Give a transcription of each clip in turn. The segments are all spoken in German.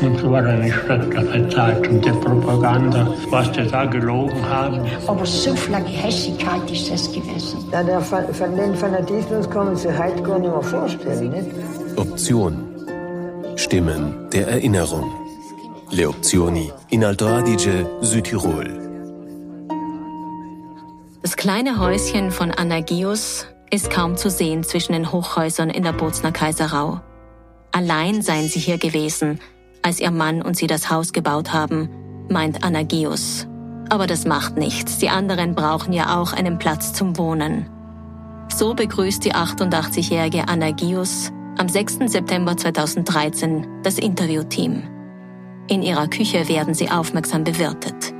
Und so war eine Stadtgazette der Propaganda, was die da gelogen haben. Aber so viel Hässigkeit ist das gewesen. Ja, der, von den Fanatismus kann man sich heute gar nicht mehr vorstellen. Nicht? Option. Stimmen der Erinnerung. Le Opzioni in Alto Adige, Südtirol. Das kleine Häuschen von Anagius ist kaum zu sehen zwischen den Hochhäusern in der Bozner Kaiserau. Allein seien sie hier gewesen, als ihr Mann und sie das Haus gebaut haben, meint Anagius. Aber das macht nichts, die anderen brauchen ja auch einen Platz zum Wohnen. So begrüßt die 88-jährige Anagius am 6. September 2013 das Interviewteam. In ihrer Küche werden sie aufmerksam bewirtet.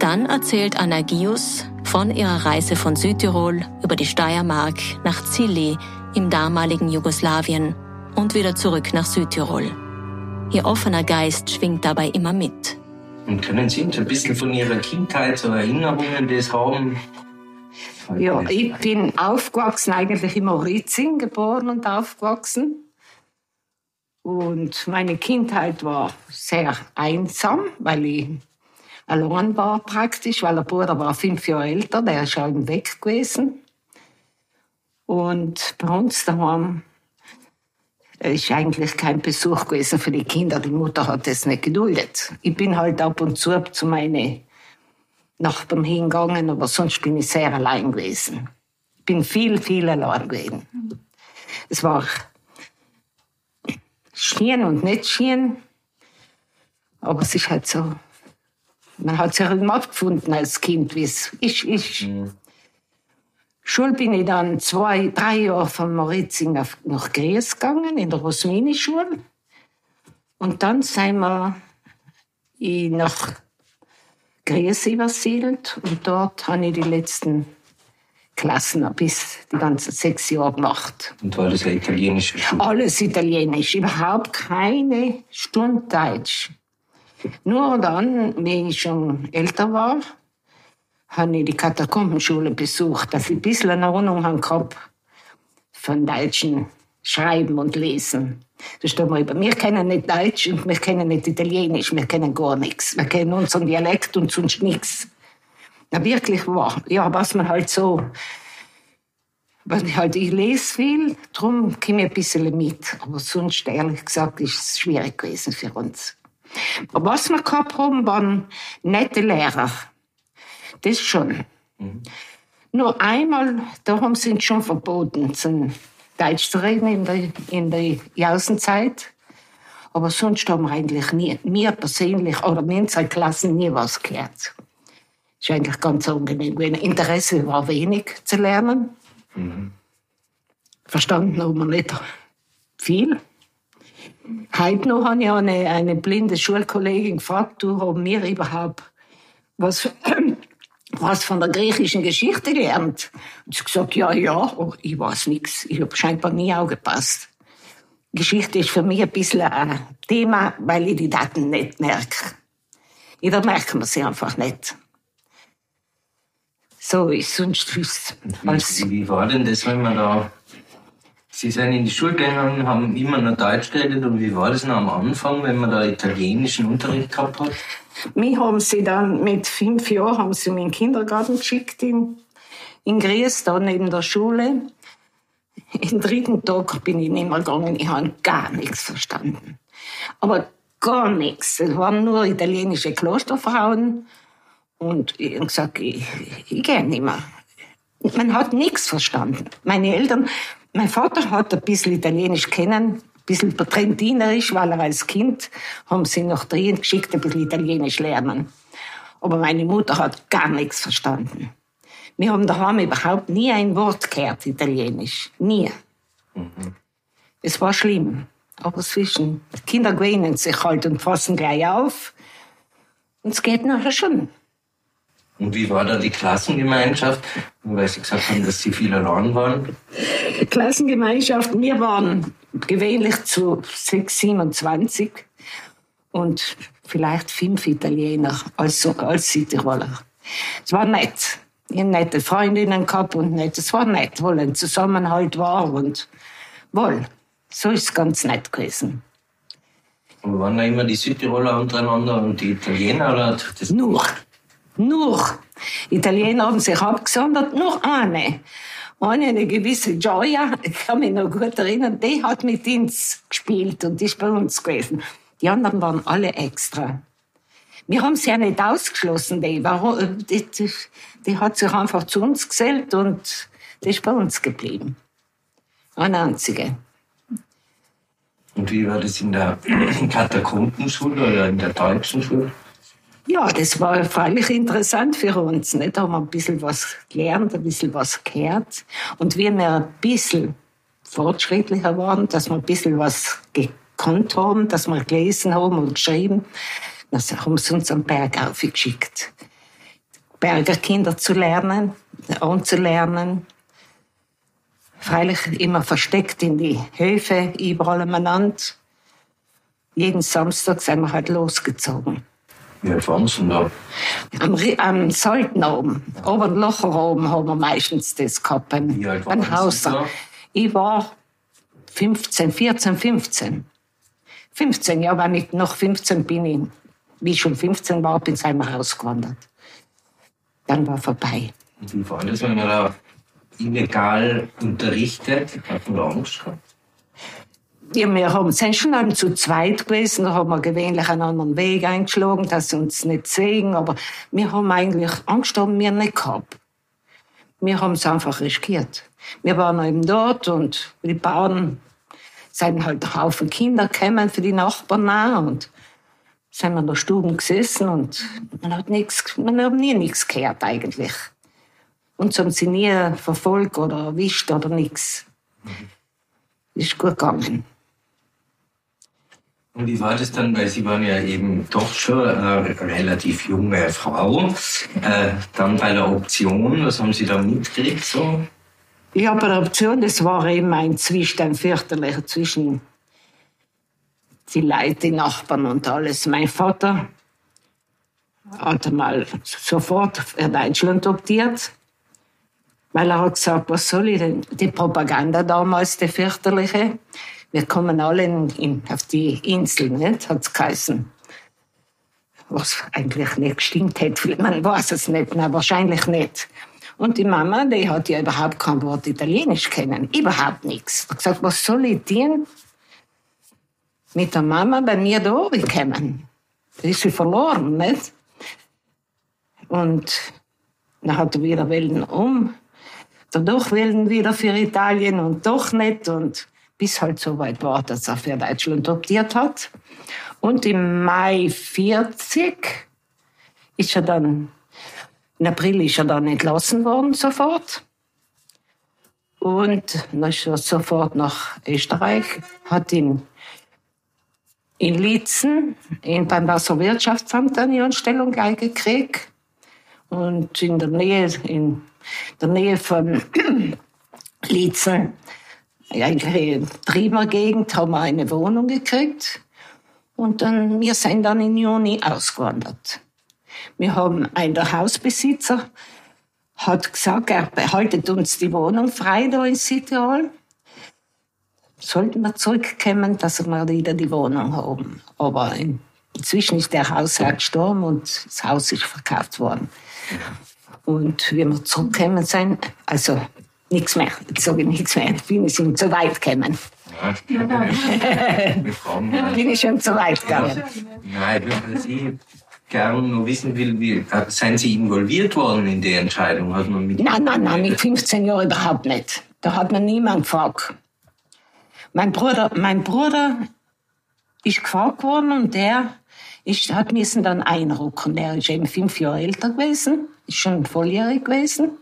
Dann erzählt Anagius von ihrer Reise von Südtirol über die Steiermark nach Zilli im damaligen Jugoslawien und wieder zurück nach Südtirol. Ihr offener Geist schwingt dabei immer mit. Und können Sie uns ein bisschen von Ihrer Kindheit, so Erinnerungen das haben? Ja, ich bin aufgewachsen, eigentlich in Mauritzing, geboren und aufgewachsen. Und meine Kindheit war sehr einsam, weil ich allein war praktisch, weil der Bruder war fünf Jahre älter, der ist schon weg gewesen. Und bei uns daheim ist eigentlich kein Besuch gewesen für die Kinder. Die Mutter hat das nicht geduldet. Ich bin halt ab und zu zu meinen Nachbarn hingegangen, aber sonst bin ich sehr allein gewesen. Ich bin viel, viel allein gewesen. Es war schön und nicht schön, aber es ist halt so. Man hat sich halt abgefunden als Kind, wie es ist. ist. Mhm. Schule bin ich dann zwei, drei Jahre von Mauritzing nach Gries gegangen, in der Rosmini-Schule. Und dann sind wir nach Gries übersiedelt und dort habe ich die letzten Klassen bis die ganzen sechs Jahre gemacht. Und war das eine italienische Schule? Alles italienisch, überhaupt keine Stunde Deutsch. Nur dann, wenn ich schon älter war, habe ich die Katakombenschule besucht, dass ich ein bisschen eine Ahnung habe von deutschen Schreiben und Lesen. Da steht mal über, wir kennen nicht Deutsch und wir kennen nicht Italienisch, wir kennen gar nichts. Wir kennen unseren Dialekt und sonst nichts. Na wirklich wahr. Ja, was man halt so, was ich halt, ich lese viel, darum komme ich ein bisschen mit. Aber sonst, ehrlich gesagt, ist es schwierig gewesen für uns. Aber was wir gehabt haben, waren nette Lehrer. Das schon. Mhm. Nur einmal, da haben sie uns schon verboten, zum Deutsch zu reden in der, in der Jausenzeit. Aber sonst haben wir eigentlich nie, mir persönlich oder in unseren Klassen nie was gehört. Das ist eigentlich ganz angenehm. Interesse war wenig zu lernen. Mhm. Verstanden haben wir nicht viel. Heute noch habe ich eine, eine blinde Schulkollegin gefragt, du haben wir überhaupt was was von der griechischen Geschichte gelernt? Und sie gesagt, ja, ja, oh, ich weiß nichts. Ich habe scheinbar nie aufgepasst. Geschichte ist für mich ein bisschen ein Thema, weil ich die Daten nicht merke. Da merken wir sie einfach nicht. So ist sonst was. Wie, wie war denn das, wenn man da Sie sind in die Schule gegangen, haben immer noch Deutsch geredet und wie war das noch am Anfang, wenn man da italienischen Unterricht gehabt hat? Mich haben sie dann mit fünf Jahren haben sie mich in den Kindergarten geschickt in, in Gries, da neben der Schule. Den dritten Tag bin ich nicht mehr gegangen, ich habe gar nichts verstanden. Aber gar nichts. Es waren nur italienische Klosterfrauen und ich habe gesagt, ich, ich gehe nicht mehr. Man hat nichts verstanden. Meine Eltern mein Vater hat ein bisschen Italienisch kennen, bisschen Trentinerisch, weil er als Kind haben sie nach Trien geschickt, ein bisschen Italienisch lernen. Aber meine Mutter hat gar nichts verstanden. Wir haben daheim überhaupt nie ein Wort gehört, Italienisch. Nie. Mhm. Es war schlimm. Aber zwischen Kinder gewöhnen sich halt und fassen gleich auf. Und es geht nachher schon. Und wie war da die Klassengemeinschaft? Weil Sie gesagt haben, dass Sie viel allein waren. Klassengemeinschaft, wir waren gewöhnlich zu 6, 27 und vielleicht fünf Italiener als, als Südtiroler. Es war nett. Ich nette Freundinnen gehabt und nett. Es war nett, weil ein Zusammenhalt war und wohl. So ist es ganz nett gewesen. Und waren da immer die Südtiroler untereinander und die Italiener? Oder das Nur. Nur. Italiener haben sich abgesondert, nur eine. Eine, eine gewisse Gioia, ich kann mich noch gut erinnern, die hat mit uns gespielt und ist bei uns gewesen. Die anderen waren alle extra. Wir haben sie ja nicht ausgeschlossen, die, die, die, die hat sich einfach zu uns gesellt und die ist bei uns geblieben. Eine einzige. Und wie war das in der Katakombenschule oder in der deutschen Schule? Ja, das war freilich interessant für uns. Nicht? Da haben wir ein bisschen was gelernt, ein bisschen was gehört. Und wie wir ein bisschen fortschrittlicher waren, dass wir ein bisschen was gekonnt haben, dass wir gelesen haben und geschrieben, dann haben sie uns am Berg aufgeschickt. Bergerkinder zu lernen, anzulernen. Freilich immer versteckt in die Höfe, überall umeinander. Jeden Samstag sind wir halt losgezogen. Alt waren Sie da? Am, am Salten oben, oben Locher oben, haben wir meistens das gehabt beim, waren beim Haus. da? Ich war 15, 14, 15. 15, ja, wenn ich noch 15 bin, ich, wie ich schon 15 war, bin ich einmal rausgewandert. Dann war vorbei. Und wie war das, wenn man da illegal unterrichtet? Hat man da Angst gehabt? Ja, wir haben, sind schon dann zu zweit gewesen, da haben wir gewöhnlich einen anderen Weg eingeschlagen, dass sie uns nicht sehen, aber wir haben eigentlich, Angst haben wir nicht gehabt. Wir haben es einfach riskiert. Wir waren eben dort und die Bauern sind halt ein Haufen Kinder gekommen für die Nachbarn auch und sind wir in der Stube gesessen und man hat nichts, man hat nie nichts gehört eigentlich. Uns haben sie nie verfolgt oder erwischt oder nichts. Ist gut gegangen. Und wie war das dann, weil Sie waren ja eben doch schon eine relativ junge Frau. Äh, dann bei der Option, was haben Sie da mitgekriegt so? Ja, bei der Option, das war eben ein ein fürchterlicher zwischen die Leute, die Nachbarn und alles. Mein Vater hat einmal sofort in Deutschland adoptiert, weil er hat gesagt, was soll ich denn? Die Propaganda damals, die fürchterliche. Wir kommen alle in, in, auf die Insel, nicht? Hat es geheißen. Was eigentlich nicht gestimmt hätte. Man weiß es nicht, na, wahrscheinlich nicht. Und die Mama, die hat ja überhaupt kein Wort Italienisch kennen. Überhaupt nichts. Hat gesagt, was soll ich tun? Mit der Mama bei mir da oben kommen. Da ist sie verloren, nicht? Und dann hat er wieder Wellen um. Dadurch Wellen wieder für Italien und doch nicht. Und bis halt so weit war, dass er für Deutschland adoptiert hat. Und im Mai 40 ist er dann, im April ist er dann entlassen worden sofort. Und dann ist er sofort nach Österreich, hat ihn in Lietzen in, beim Wasserwirtschaftsamt eine Anstellung gleich gekriegt. Und in der Nähe, in der Nähe von Lietzen, eigentlich in Triemer Gegend, haben wir eine Wohnung gekriegt. Und dann, wir sind dann im Juni ausgewandert. Wir haben ein der Hausbesitzer hat gesagt, er behaltet uns die Wohnung frei da in Südtirol. Sollten wir zurückkommen, dass wir wieder die Wohnung haben. Aber in, inzwischen ist der Hausherr gestorben und das Haus ist verkauft worden. Und wie wir zurückgekommen sind, also nichts mehr, jetzt sage ich nichts mehr, ich bin schon zu weit gekommen. Fragen mal. Bin ich schon zu weit gegangen. Nein, was ich gern noch wissen will, wie, äh, seien Sie involviert worden in die Entscheidung? Hat man mit Nein, nein, nein, mit 15 Jahren überhaupt nicht. Da hat mir niemand gefragt. Mein Bruder, mein Bruder ist gefragt worden und der ist, hat müssen dann einrücken. Der ist eben fünf Jahre älter gewesen, ist schon volljährig gewesen.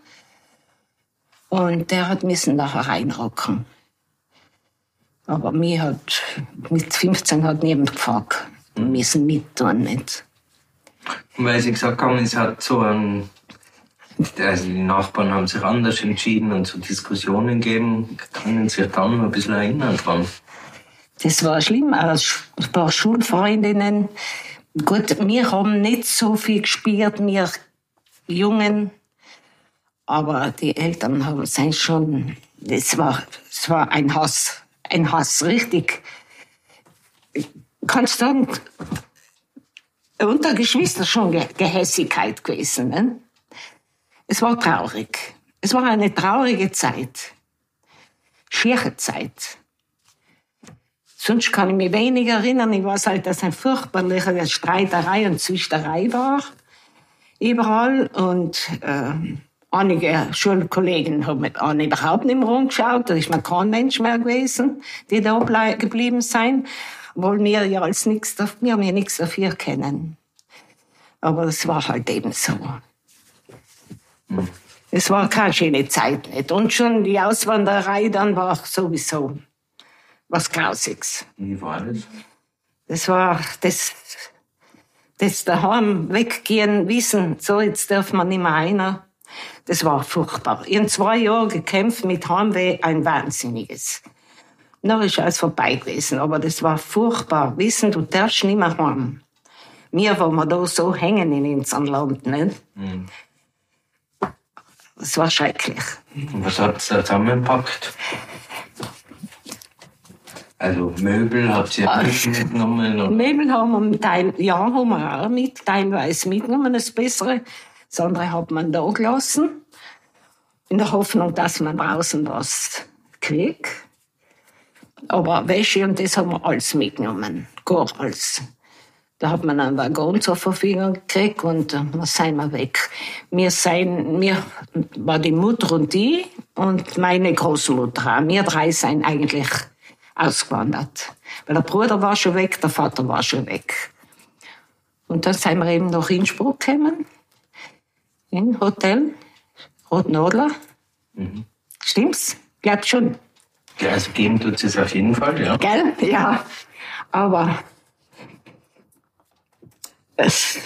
Und der hat müssen nachher einrücken. Aber mir hat, mit 15 hat niemand gefragt. Wir müssen mittun, nicht? Weil Sie gesagt haben, es hat so ein, also die Nachbarn haben sich anders entschieden und so Diskussionen gegeben. Können Sie sich dann noch ein bisschen erinnern dran? Das war schlimm. Als ein paar Schulfreundinnen. Gut, wir haben nicht so viel gespielt, wir Jungen. Aber die Eltern haben sind schon, das war, es war ein Hass, ein Hass, richtig. Sagen, unter Geschwistern schon Ge Gehässigkeit gewesen. Ne? Es war traurig. Es war eine traurige Zeit. Schiere Zeit. Sonst kann ich mich wenig erinnern. Ich weiß halt, dass ein furchtbarliche Streiterei und Zwisterei war. Überall. Und äh, einige Schulkollegen haben überhaupt nicht mehr rumgeschaut. Da ist mir kein Mensch mehr gewesen, die da geblieben sein. Obwohl wir ja als nichts, wir haben ja nichts dafür kennen. Aber es war halt eben so. Es war keine schöne Zeit nicht. Und schon die Auswanderei dann war sowieso was Grausiges. Wie war das? Das war das, das daheim weggehen, wissen, so jetzt darf man nicht mehr einer. Das war furchtbar. Ich habe zwei Jahre gekämpft mit Heimweh, ein Wahnsinniges. Dann ist alles vorbei gewesen, aber das war furchtbar. Wissen, du darfst nicht mehr heim. Wir, wir da so hängen in unserem Land, nicht? Mhm. Das war schrecklich. Und was hat es da zusammengepackt? Also Möbel habt ihr auch mitgenommen? Möbel haben wir, teil, ja, haben wir auch mit, teilweise mitgenommen, das Bessere. Das andere hat man da gelassen. In der Hoffnung, dass man draußen was kriegt. Aber Wäsche und das haben wir alles mitgenommen. Gar alles. Da hat man einen Waggon zur Verfügung gekriegt und äh, dann sind wir weg. Wir sind, mir war die Mutter und die und meine Großmutter. Wir drei sind eigentlich ausgewandert. Weil der Bruder war schon weg, der Vater war schon weg. Und dann sind wir eben nach Innsbruck gekommen. In Hotel Rotnadler. Mhm. Stimmt's? Glaub schon. Ja, also geben tut es auf jeden Fall, ja. Gell? Ja. Aber es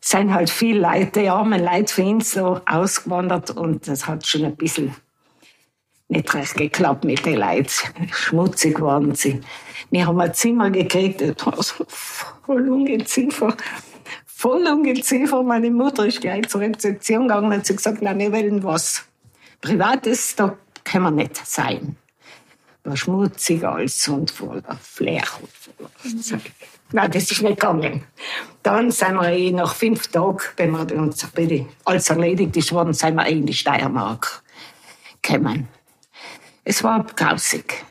sind halt viele Leute, die armen Leute für ihn so ausgewandert und das hat schon ein bisschen nicht recht geklappt mit den Leuten. Schmutzig waren sie. Wir haben ein Zimmer gekriegt, das war so voll ungeziefer. Voll ungeziefer. Meine Mutter ist gleich zur Rezeption gegangen und hat gesagt, nein, wir wollen was Privates, da können wir nicht sein. War schmutzig alles und voller Flair. Nein, das ist nicht gegangen. Dann sind wir eh nach fünf Tagen, wenn wir uns alles erledigt ist worden, sind wir eh in die Steiermark gekommen. Es war grausig.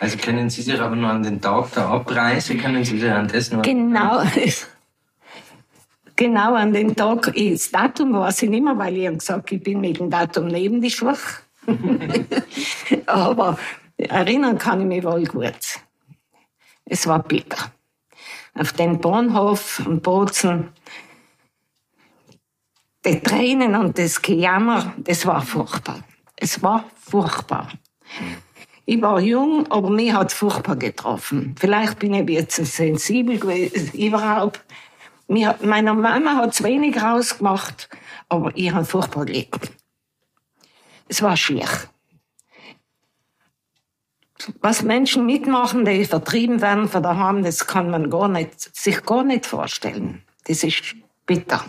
Also können Sie sich aber noch an den Tag der Abreise, können Sie sich an das noch... Genau. Genau an den Tag, das Datum weiß ich nicht mehr, weil ich gesagt ich bin mit dem Datum neben die schwach. aber erinnern kann ich mich wohl gut. Es war bitter auf den Bahnhof in Bozen. Die Tränen und das Gejammer, das war furchtbar. Es war furchtbar. Ich war jung, aber mich hat furchtbar getroffen. Vielleicht bin ich jetzt sensibel gewesen, überhaupt. Meine Mama hat es wenig rausgemacht, aber ich habe furchtbar gelitten. Es war schier was Menschen mitmachen, die vertrieben werden von daheim, das kann man gar nicht, sich gar nicht vorstellen. Das ist bitter.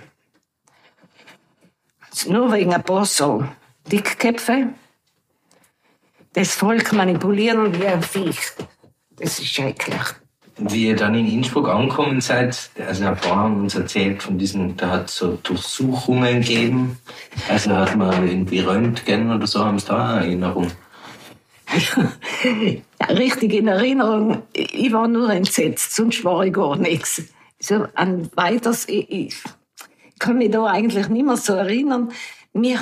Also nur wegen ein paar so Dickköpfe, das Volk manipulieren wie ein Viech. Das ist schrecklich. Wie ihr dann in Innsbruck angekommen seid, also ein paar haben uns erzählt von diesen, da hat es so Durchsuchungen gegeben. Also hat man irgendwie Röntgen oder so, haben Sie da eine Erinnerung? ja, richtig in Erinnerung, ich war nur entsetzt, sonst war ich gar nichts. So an weiters, ich, ich kann mich da eigentlich nicht mehr so erinnern. Mir,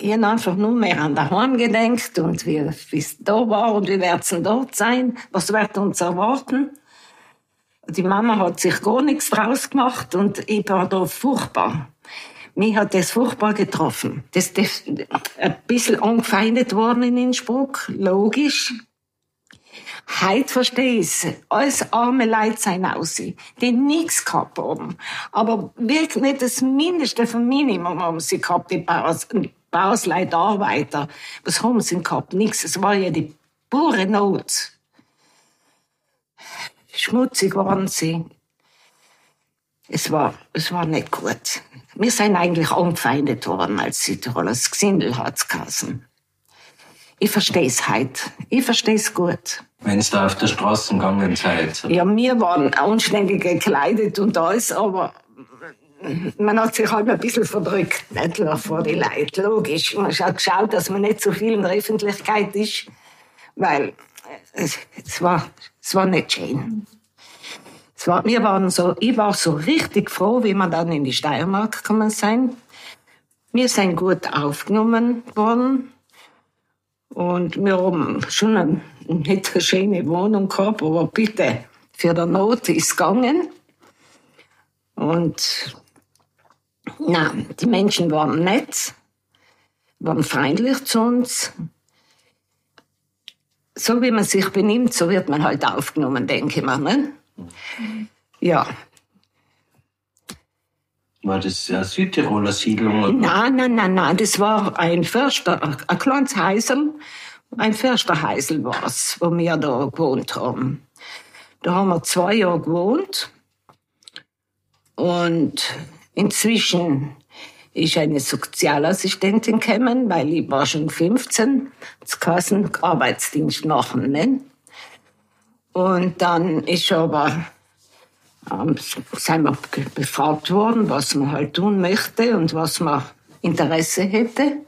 ich habe einfach nur mehr an daheim gedenkt und wie es da war und wie wird es dort sein, was wird uns erwarten. Die Mama hat sich gar nichts draus gemacht und ich war da furchtbar. Mich hat das furchtbar getroffen. Das, das ein bisschen angefeindet worden in Innsbruck, logisch. Heute verstehe ich es. Alles arme Leute sein aus, die nichts gehabt haben. Aber wirklich nicht das Mindeste vom Minimum haben sie gehabt, die Bauers, Bauersleute, Arbeiter. Was haben sie gehabt? Nichts. Es war ja die pure Not. Schmutzig waren sie. Es war, es war nicht gut. Wir sind eigentlich angefeindet worden als Südtiroler. Das Gesindel geheißen. ich verstehe es halt. Ich verstehe es gut. Wenn es da auf der Straße gegangen seid. Ja, wir waren anständig gekleidet und alles, aber man hat sich halt ein bisschen verdrückt, nicht vor die Leute, logisch. Man hat geschaut, dass man nicht so viel in der Öffentlichkeit ist, weil es, es war, es war nicht schön. Es war, wir waren so, ich war so richtig froh, wie wir dann in die Steiermark gekommen sind. Wir sind gut aufgenommen worden. Und wir haben schon eine nicht eine schöne Wohnung gehabt, aber bitte, für die Not ist gegangen. Und na, die Menschen waren nett, waren freundlich zu uns. So wie man sich benimmt, so wird man halt aufgenommen, denke ich mal. Ne? Ja. War das eine Südtiroler Siedlung? Oder? Nein, nein, nein, nein, das war ein Förster, ein kleines Heisel. Ein Försterheisel war es, wo wir da gewohnt haben. Da haben wir zwei Jahre gewohnt. Und inzwischen ist eine Sozialassistentin gekommen, weil ich war schon 15, das Kassen Arbeitsdienst machen. Ne? Und dann ist aber, ähm, sind wir befragt worden, was man halt tun möchte und was man Interesse hätte.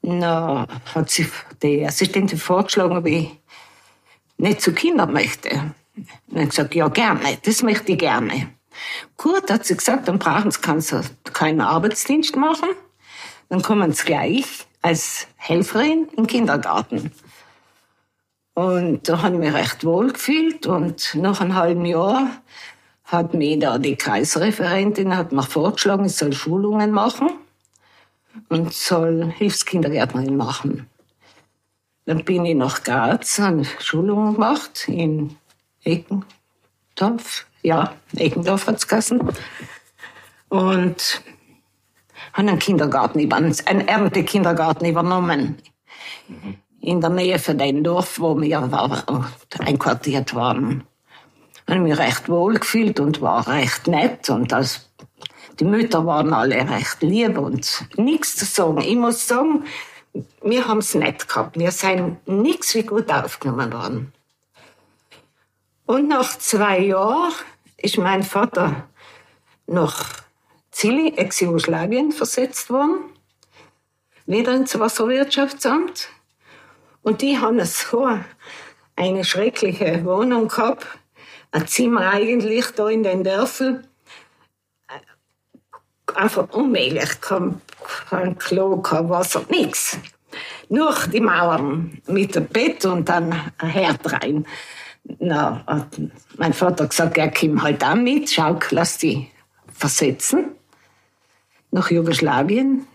Na, hat sich die Assistentin vorgeschlagen, ob ich nicht zu Kindern möchte. Und ich gesagt, ja, gerne, das möchte ich gerne. Gut, hat sie gesagt, dann brauchen sie keinen Arbeitsdienst machen. Dann kommen sie gleich als Helferin im Kindergarten. Und da habe ich mich recht wohl gefühlt. Und nach einem halben Jahr hat mir da die Kreisreferentin hat mir vorgeschlagen, ich soll Schulungen machen und soll Hilfskindergärtnerin machen. Dann bin ich nach Graz, eine Schulung gemacht in Eckendorf. Ja, Eckendorf hat's geheißen. Und habe einen Kindergarten, einen Erntekindergarten übernommen. In der Nähe von dem Dorf, wo wir war, einquartiert waren. Habe mich recht wohl gefühlt und war recht nett und das die Mütter waren alle recht lieb und nichts zu sagen. Ich muss sagen, wir haben es nett gehabt. Wir sind nichts wie gut aufgenommen worden. Und nach zwei Jahren ist mein Vater nach Zili, Ex-Jugoslawien, versetzt worden. Wieder ins Wasserwirtschaftsamt. Und die haben so eine schreckliche Wohnung gehabt. Ein Zimmer eigentlich da in den Dörfern einfach unmöglich. Kein, kein Klo, kein Wasser, nichts. Nur die Mauern mit dem Bett und dann ein Herd rein. Na, hat mein Vater gesagt, er kommt halt auch mit, schau, lass die versetzen. Nach Jugoslawien.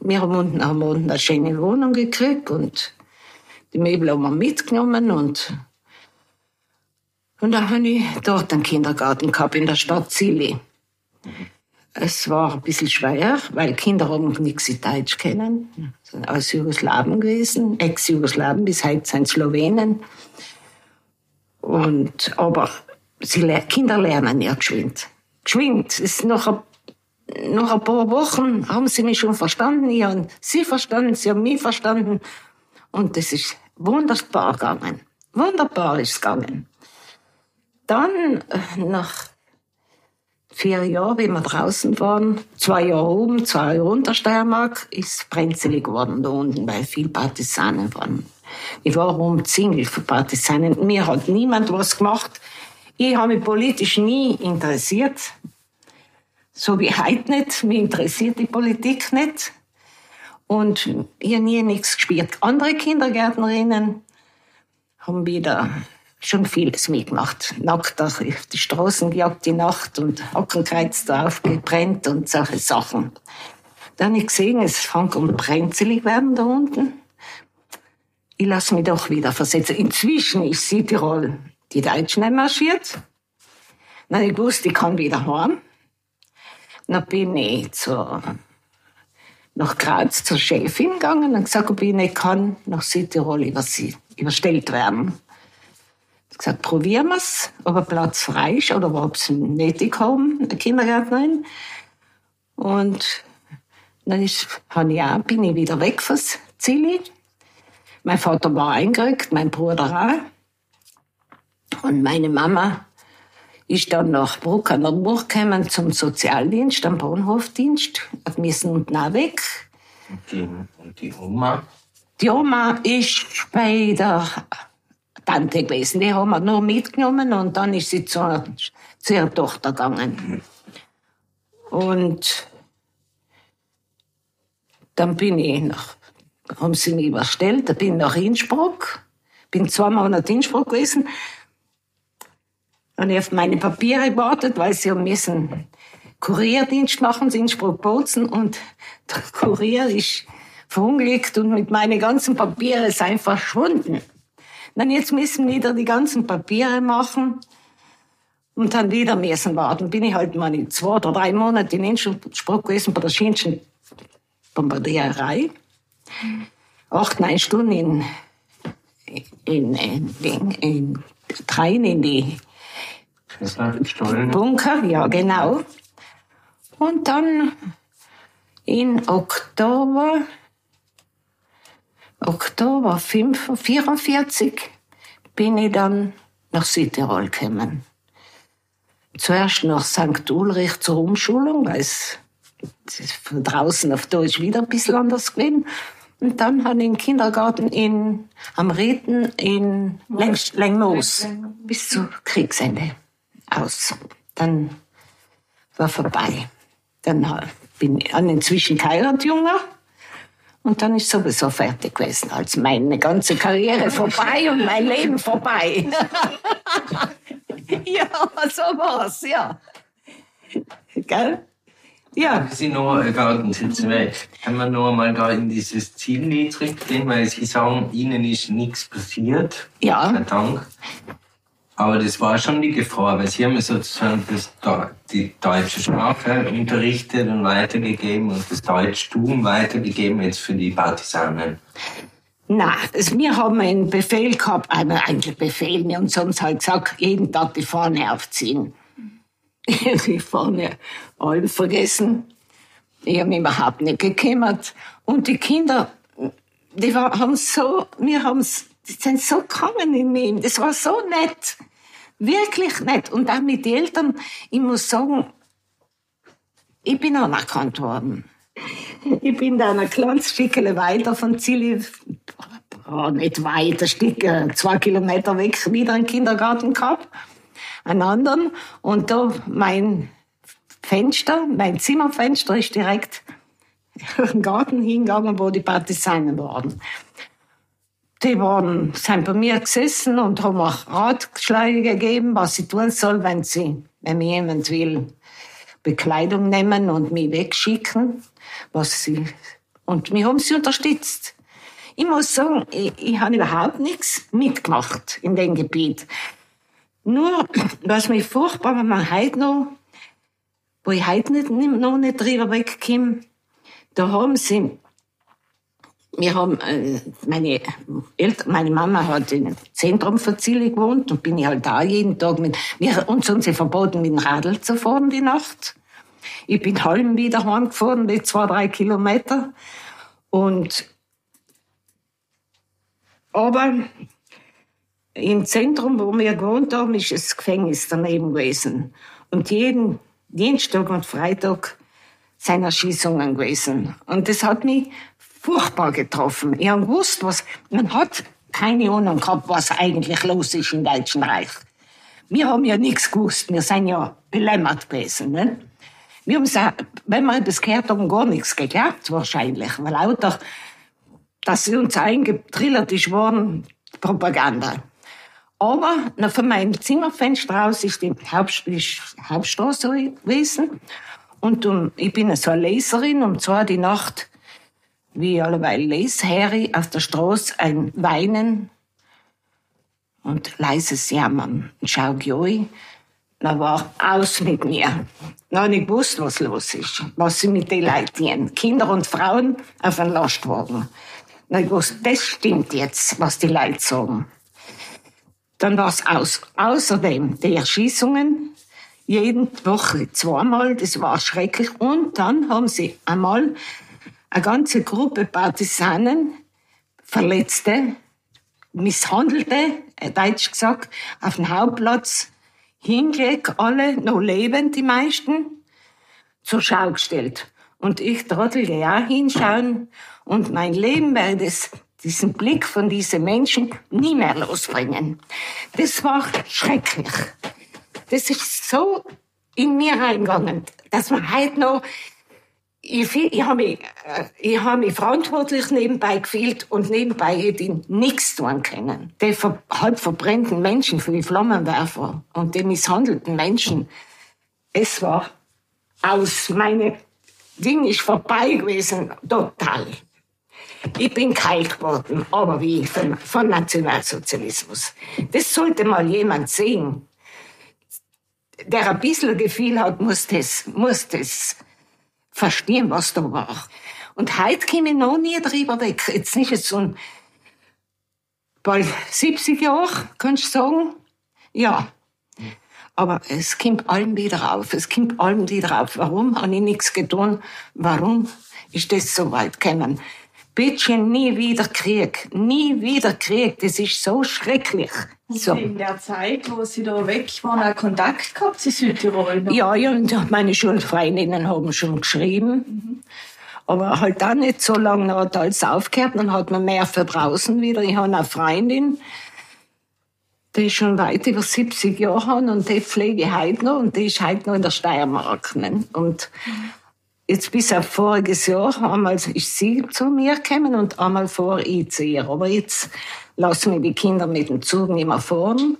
Wir haben unten, haben unten eine schöne Wohnung gekriegt und die Möbel haben wir mitgenommen und, und dann habe ich dort einen Kindergarten gehabt in der Stadt Zili. Es war ein bisschen schwer, weil Kinder haben nichts in Deutsch kennen. Sind aus Jugoslawien gewesen, Ex-Jugoslawien, bis heute sind Slowenen. Und, aber sie, Kinder lernen ja geschwind. Geschwind. Ist nach, ein, nach ein paar Wochen haben sie mich schon verstanden. Ich habe sie verstanden, sie haben mich verstanden. Und das ist wunderbar gegangen. Wunderbar ist es gegangen. Dann, äh, nach vier Jahre, wie wir draußen waren, zwei Jahre oben, zwei Jahre unter Steiermark, ist brenzlig geworden da unten, weil viel Partisanen waren. Ich war umzingelt von Partisanen. Mir hat niemand was gemacht. Ich habe mich politisch nie interessiert. So wie heute nicht. Mich interessiert die Politik nicht. Und ich habe nie nichts gespielt. Andere Kindergärtnerinnen haben wieder schon vieles mitgemacht. Nackt auf die Straßen gejagt die Nacht und Hockenkreuz drauf gebrennt und solche Sachen. Dann habe ich gesehen, es fängt um brenzlig werden da unten. Ich lasse mich doch wieder versetzen. Inzwischen ist Südtirol die Deutschen marschiert. Dann ich wusste, ich kann wieder heim. Dann bin ich zur, nach Graz zur Chefin gegangen und gesagt, ob ich nicht kann nach Südtirol überstellt werden gesagt, probieren wir es, ob ein Platz frei ist oder ob sie nötig haben, eine Kindergärtnerin. Und dann ist, ich auch, bin ich wieder weg von Zilli. Mein Vater war eingerückt, mein Bruder auch. Und meine Mama ist dann nach Bruck an der Burg gekommen zum Sozialdienst, am Bahnhofdienst. Auch weg. Und die, und die Oma? Die Oma ist bei der Tante gewesen. Die haben wir nur mitgenommen und dann ist sie zu, zu ihrer Tochter gegangen. Und dann bin ich nach, haben sie mich überstellt, bin nach Innsbruck, bin zwei Monate in Innsbruck gewesen. Und ich auf meine Papiere gewartet, weil sie haben müssen Kurierdienst machen in Innsbruck-Bozen und der Kurier ist verunglückt und mit meinen ganzen Papieren sind verschwunden. Dann jetzt müssen wieder die ganzen Papiere machen und dann wieder müssen warten. Bin ich halt mal zwei oder drei Monate in Innsbruck gewesen bei der schönsten Bombardiererei. Acht, neun Stunden in, in, in, in, in rein in die Bunker, ja genau. Und dann in Oktober, Oktober 1944 bin ich dann nach Südtirol gekommen. Zuerst nach St. Ulrich zur Umschulung, weil es von draußen auf Deutsch wieder ein bisschen anders gewesen. Und dann habe ich den Kindergarten in, am Reden in Lengmoos bis zu Kriegsende aus. Dann war vorbei. Dann bin ich inzwischen geheiratet, Junge. Und dann ist sowieso fertig gewesen. Also meine ganze Karriere vorbei und mein Leben vorbei. ja, so war's, ja. Gell? Ja. Sie noch gerade können wir noch einmal da in dieses Ziel zurückgehen, weil Sie sagen, Ihnen ist nichts passiert. Ja. Sei Dank. Aber das war schon die Gefahr, weil Sie haben ja sozusagen das, die deutsche Sprache unterrichtet und weitergegeben und das Deutschtum weitergegeben jetzt für die Partisanen. Na, wir haben einen Befehl gehabt, einen eigentlich Befehl, wir haben uns halt gesagt, jeden Tag die Fahne aufziehen. die Fahne allen vergessen. Ich habe mich überhaupt nicht gekümmert. Und die Kinder, die haben so, wir haben die sind so gekommen in mir. Das war so nett. Wirklich nett. Und auch mit den Eltern, ich muss sagen, ich bin anerkannt worden. Ich bin da ein kleines Stückchen weiter von Zilli, oh, nicht weit, ein Stück, zwei Kilometer weg, wieder einen Kindergarten gehabt. Einen anderen. Und da mein Fenster, mein Zimmerfenster ist direkt im Garten hingegangen, wo die Partisanen waren die waren, sind bei mir gesessen und haben auch Ratschläge gegeben, was sie tun soll, wenn sie, wenn mir jemand will, Bekleidung nehmen und mich wegschicken, was sie, und wir haben sie unterstützt. Ich muss sagen, ich, ich habe überhaupt nichts mitgemacht in dem Gebiet. Nur, was mich furchtbar, wenn man heute noch, wo ich heute nicht, noch nicht drüber wegkomme, da haben sie wir haben, äh, meine Eltern, meine Mama hat im Zentrum von Zille gewohnt und bin ich halt da jeden Tag mit, wir, uns haben sie verboten, mit dem Radl zu fahren die Nacht. Ich bin halb wieder heimgefahren, die zwei, drei Kilometer. Und, aber im Zentrum, wo wir gewohnt haben, ist das Gefängnis daneben gewesen. Und jeden Dienstag und Freitag sind Erschießungen gewesen. Und das hat mich furchtbar getroffen. Ich habe gewusst, was, man hat keine Ahnung gehabt, was eigentlich los ist im Deutschen Reich. Wir haben ja nichts gewusst. Wir sind ja belämmert gewesen. Ne? Wir haben, wenn wir das gehört haben, gar nichts geglaubt, wahrscheinlich. Weil lauter, dass sie uns eingetrillert ist worden, Propaganda. Aber na, von meinem Zimmerfenster aus ist die Haupt, Hauptstraße gewesen. Und um, ich bin so eine Leserin, um zwei die Nacht wie ich alleweil lese, Harry auf der Straße ein Weinen und leises Jammern. Und schau Joey, dann war aus mit mir. Dann habe ich gewusst, was los ist, was sie mit den Leuten Kinder und Frauen auf einen Lastwagen. Dann habe ich gewusst, das stimmt jetzt, was die Leute sagen. Dann war es aus. Außerdem die Erschießungen, jeden Woche zweimal, das war schrecklich. Und dann haben sie einmal eine ganze Gruppe Partisanen Verletzte, Misshandelte, äh, deutsch gesagt, auf den Hauptplatz hingelegt, alle noch lebend, die meisten, zur Schau gestellt. Und ich Trottel auch hinschauen und mein Leben werde es diesen Blick von diesen Menschen nie mehr losbringen. Das war schrecklich. Das ist so in mir reingegangen, dass man heute noch ich, ich habe mich, äh, ich hab mich verantwortlich nebenbei gefühlt und nebenbei hätte ich nichts tun können. Die ver, halb verbrennten Menschen für die Flammenwerfer und die misshandelten Menschen, es war aus. Meine Ding ist vorbei gewesen, total. Ich bin kalt geworden, aber wie von, von Nationalsozialismus. Das sollte mal jemand sehen. Der ein bisschen Gefühl hat, muss das, muss das verstehen, was da war. Und heute komme ich noch nie drüber weg. Jetzt ist es so ein, bald 70 Jahre, kannst du sagen. Ja. Aber es kommt allem wieder auf. Es kommt allem wieder auf. Warum habe ich nichts getan? Warum ist das so weit gekommen? Bitte nie wieder Krieg. Nie wieder Krieg. Das ist so schrecklich. So. In der Zeit, wo Sie da weg waren, auch Kontakt gehabt zu Südtirol? Ja, ja, und meine Schulfreundinnen haben schon geschrieben. Mhm. Aber halt dann nicht so lange, dann hat alles aufgehört, dann hat man mehr für draußen wieder. Ich habe eine Freundin, die ist schon weit über 70 Jahre und die pflege ich heute noch und die ist heute noch in der Steiermark. Ne? Und jetzt bis auf voriges Jahr, einmal ist sie zu mir gekommen und einmal vor ich zu ihr. Aber jetzt lassen wir die Kinder mit dem Zug nicht mehr fahren.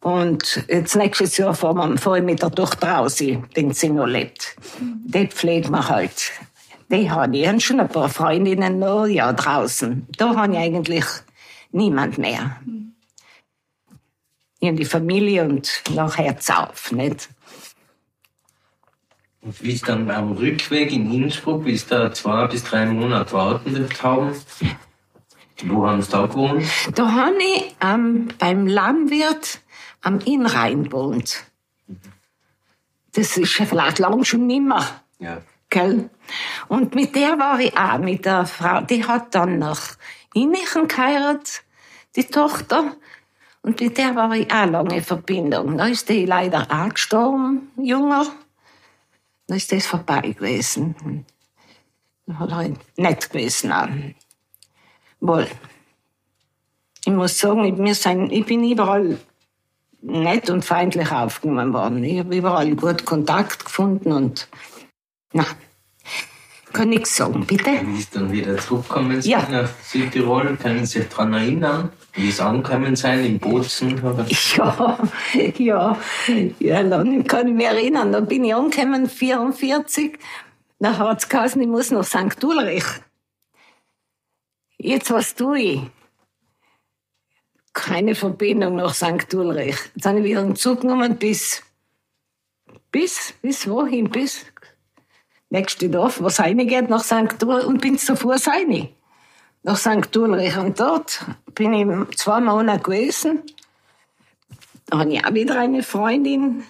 Und jetzt nächstes Jahr fahren wir mit der Tochter raus, wenn sie noch lebt. Die pflegt man halt. Die habe ich. Schon ein paar Freundinnen noch, ja, draußen. Da habe ich eigentlich niemand mehr. Ich habe die Familie und nachher auf, nicht? Und wie ist dann am Rückweg in Innsbruck, wie ist da zwei bis drei Monate warten dürft haben? Wo haben Sie da gewohnt? Da habe ich ähm, beim Landwirt am Innrhein gewohnt. Das ist ja vielleicht lang schon nimmer. Ja. Gell? Und mit der war ich auch, mit der Frau, die hat dann nach Innichen geheiratet, die Tochter. Und mit der war ich auch lange in Verbindung. Da ist die leider auch gestorben, junger. Da ist das vorbei gewesen. Hat halt nett gewesen auch. Wohl. Ich muss sagen, ich, sind, ich bin überall nett und feindlich aufgenommen worden. Ich habe überall gut Kontakt gefunden und na, kann nichts sagen, bitte. Wie ist dann wieder zurückgekommen Ja. nach Südtirol? Können Sie sich daran erinnern, wie es angekommen sein in Bozen? Oder? Ja, ja, ja, dann kann ich mich erinnern, da bin ich angekommen, 44. Dann hat es geheißen, ich muss nach St. Ulrich. Jetzt, was tue ich? Keine Verbindung nach St. Ulrich. Jetzt habe ich wieder einen Zug genommen bis, bis, bis wohin, bis nächste Dorf, was reingeht nach St. Ulrich und bin zu Fuß rein. Nach St. Ulrich. Und dort bin ich zwei Monate gewesen. Da habe ich auch wieder eine Freundin,